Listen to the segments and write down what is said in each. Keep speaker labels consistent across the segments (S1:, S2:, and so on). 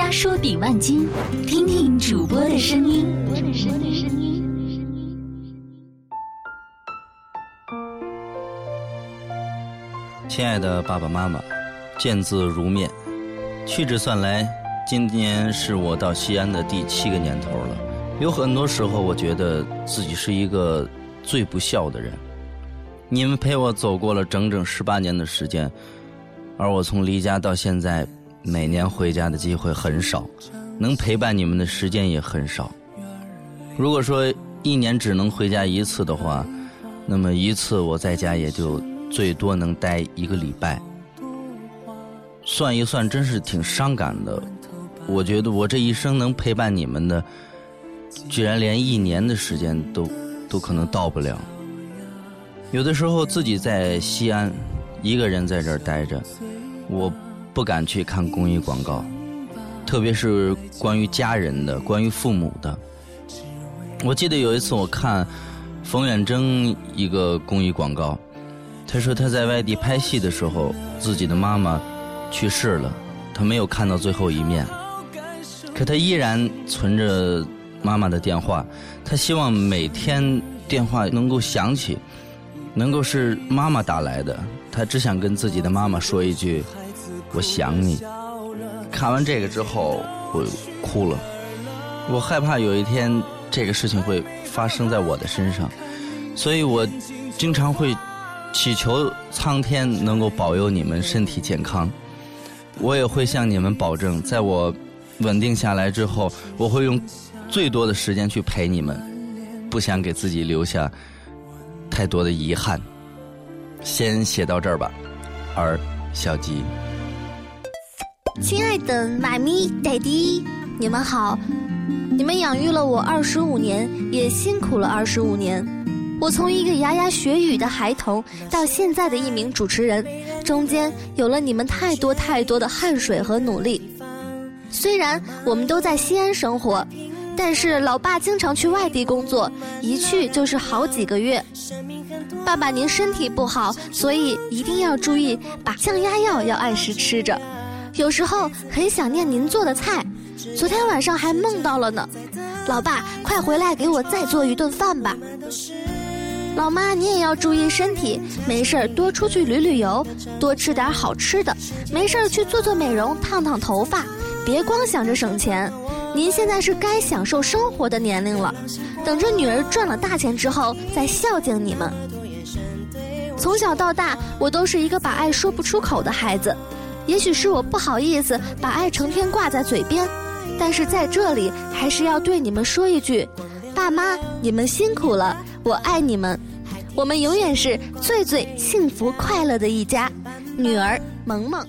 S1: 家说顶万金，听听主播的声音。
S2: 亲爱的爸爸妈妈，见字如面。屈指算来，今年是我到西安的第七个年头了。有很多时候，我觉得自己是一个最不孝的人。你们陪我走过了整整十八年的时间，而我从离家到现在。每年回家的机会很少，能陪伴你们的时间也很少。如果说一年只能回家一次的话，那么一次我在家也就最多能待一个礼拜。算一算，真是挺伤感的。我觉得我这一生能陪伴你们的，居然连一年的时间都都可能到不了。有的时候自己在西安，一个人在这儿待着，我。不敢去看公益广告，特别是关于家人的、关于父母的。我记得有一次我看冯远征一个公益广告，他说他在外地拍戏的时候，自己的妈妈去世了，他没有看到最后一面，可他依然存着妈妈的电话，他希望每天电话能够响起，能够是妈妈打来的，他只想跟自己的妈妈说一句。我想你。看完这个之后，我哭了。我害怕有一天这个事情会发生在我的身上，所以我经常会祈求苍天能够保佑你们身体健康。我也会向你们保证，在我稳定下来之后，我会用最多的时间去陪你们，不想给自己留下太多的遗憾。先写到这儿吧，儿小吉。
S3: 亲爱的妈咪、爹地，你们好！你们养育了我二十五年，也辛苦了二十五年。我从一个牙牙学语的孩童，到现在的一名主持人，中间有了你们太多太多的汗水和努力。虽然我们都在西安生活，但是老爸经常去外地工作，一去就是好几个月。爸爸您身体不好，所以一定要注意，把降压药要按时吃着。有时候很想念您做的菜，昨天晚上还梦到了呢。老爸，快回来给我再做一顿饭吧。老妈，你也要注意身体，没事儿多出去旅旅游，多吃点好吃的，没事儿去做做美容，烫烫头发，别光想着省钱。您现在是该享受生活的年龄了，等着女儿赚了大钱之后再孝敬你们。从小到大，我都是一个把爱说不出口的孩子。也许是我不好意思把爱成天挂在嘴边，但是在这里还是要对你们说一句：爸妈，你们辛苦了，我爱你们，我们永远是最最幸福快乐的一家。女儿萌萌，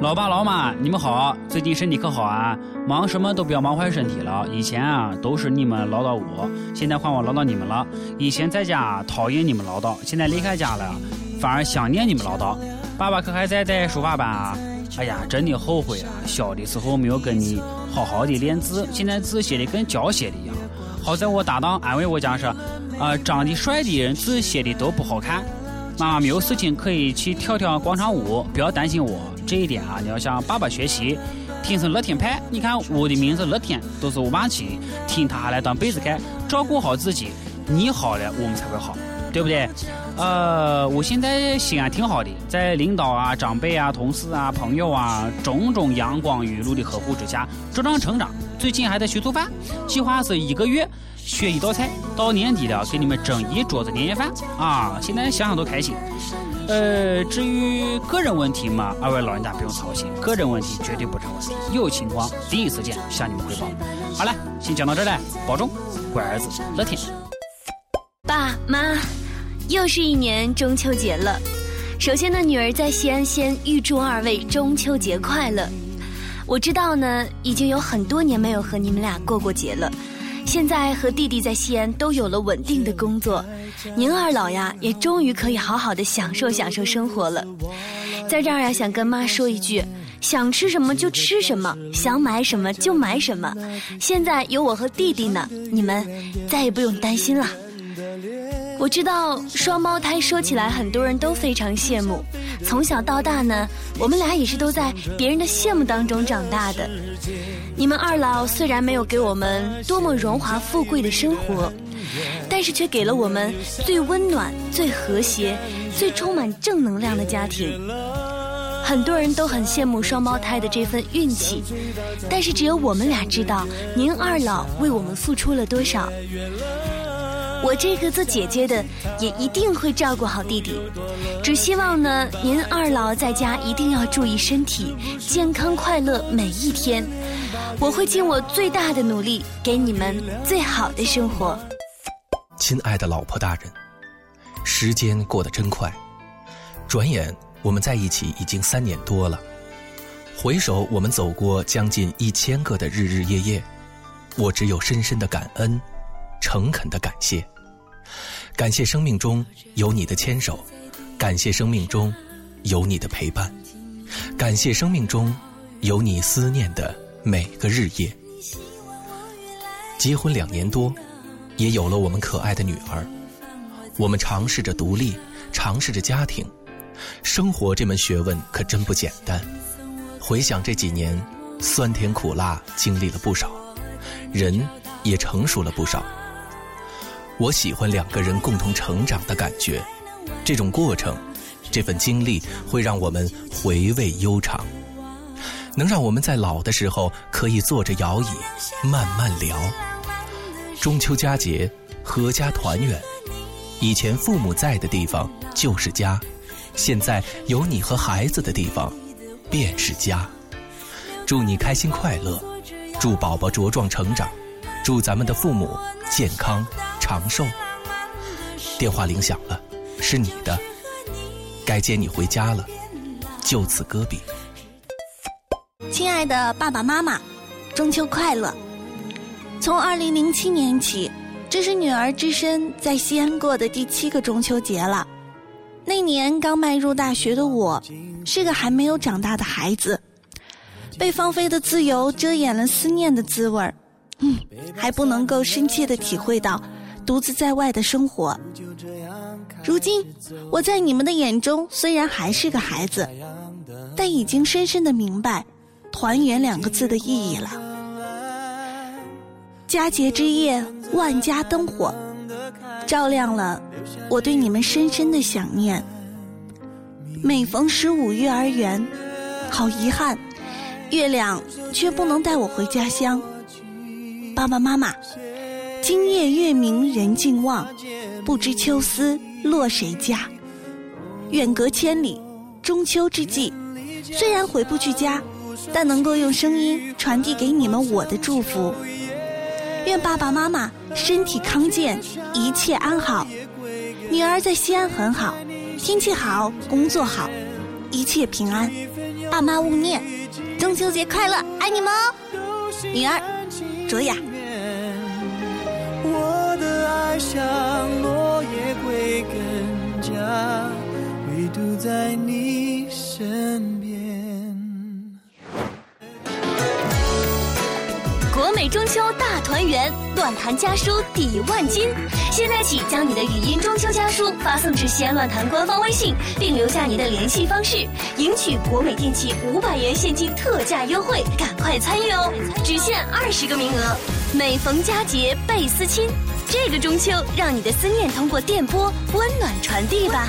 S4: 老爸老妈，你们好，最近身体可好啊？忙什么都不要忙坏身体了。以前啊都是你们唠叨我，现在换我唠叨你们了。以前在家讨厌你们唠叨，现在离开家了，反而想念你们唠叨。爸爸可还在带书法班啊？哎呀，真的后悔啊！小的时候没有跟你好好的练字，现在字写的跟脚写的一样。好在我搭档安慰我讲说，啊，长得帅的人字写的都不好看。妈妈没有事情可以去跳跳广场舞，不要担心我这一点啊！你要向爸爸学习，天生乐天派。你看我的名字乐天都是我妈起的，听他来当被子盖，照顾好自己，你好了，我们才会好。对不对？呃，我现在心安挺好的，在领导啊、长辈啊、同事啊、朋友啊种种阳光雨露的呵护之下茁壮成长。最近还在学做饭，计划是一个月学一道菜，到年底了给你们蒸一桌子年夜饭啊！现在想想都开心。呃，至于个人问题嘛，二位老人家不用操心，个人问题绝对不成问题，有情况第一时间向你们汇报。好了，先讲到这儿了，保重，乖儿子，乐天。
S5: 爸妈。又是一年中秋节了，首先呢，女儿在西安先预祝二位中秋节快乐。我知道呢，已经有很多年没有和你们俩过过节了，现在和弟弟在西安都有了稳定的工作，您二老呀也终于可以好好的享受享受生活了。在这儿呀，想跟妈说一句：想吃什么就吃什么，想买什么就买什么。现在有我和弟弟呢，你们再也不用担心了。我知道双胞胎说起来很多人都非常羡慕，从小到大呢，我们俩也是都在别人的羡慕当中长大的。你们二老虽然没有给我们多么荣华富贵的生活，但是却给了我们最温暖、最和谐、最充满正能量的家庭。很多人都很羡慕双胞胎的这份运气，但是只有我们俩知道，您二老为我们付出了多少。我这个做姐姐的也一定会照顾好弟弟，只希望呢，您二老在家一定要注意身体，健康快乐每一天。我会尽我最大的努力，给你们最好的生活。
S6: 亲爱的老婆大人，时间过得真快，转眼我们在一起已经三年多了。回首我们走过将近一千个的日日夜夜，我只有深深的感恩，诚恳的感谢。感谢生命中有你的牵手，感谢生命中有你的陪伴，感谢生命中有你思念的每个日夜。结婚两年多，也有了我们可爱的女儿。我们尝试着独立，尝试着家庭，生活这门学问可真不简单。回想这几年，酸甜苦辣经历了不少，人也成熟了不少。我喜欢两个人共同成长的感觉，这种过程，这份经历会让我们回味悠长，能让我们在老的时候可以坐着摇椅慢慢聊。中秋佳节，阖家团圆，以前父母在的地方就是家，现在有你和孩子的地方便是家。祝你开心快乐，祝宝宝茁壮成长，祝咱们的父母健康。长寿。电话铃响了，是你的，该接你回家了，就此搁笔。
S7: 亲爱的爸爸妈妈，中秋快乐！从二零零七年起，这是女儿只身在西安过的第七个中秋节了。那年刚迈入大学的我，是个还没有长大的孩子，被放飞的自由遮掩了思念的滋味儿，嗯，还不能够深切的体会到。独自在外的生活，如今我在你们的眼中虽然还是个孩子，但已经深深的明白“团圆”两个字的意义了。佳节之夜，万家灯火，照亮了我对你们深深的想念。每逢十五月儿圆，好遗憾，月亮却不能带我回家乡。爸爸妈妈。今夜月明人尽望，不知秋思落谁家。远隔千里，中秋之际，虽然回不去家，但能够用声音传递给你们我的祝福。愿爸爸妈妈身体康健，一切安好。女儿在西安很好，天气好，工作好，一切平安。爸妈勿念，中秋节快乐，爱你们哦。女儿，卓雅。
S8: 像落叶归根家，唯独在你身边。
S5: 国美中秋大团圆，乱弹家书抵万金。现在起，将你的语音中秋家书发送至西安乱弹官方微信，并留下你的联系方式，赢取国美电器五百元现金特价优惠，赶快参与哦！只限二十个名额。每逢佳节倍思亲。这个中秋，让你的思念通过电波温暖传递吧。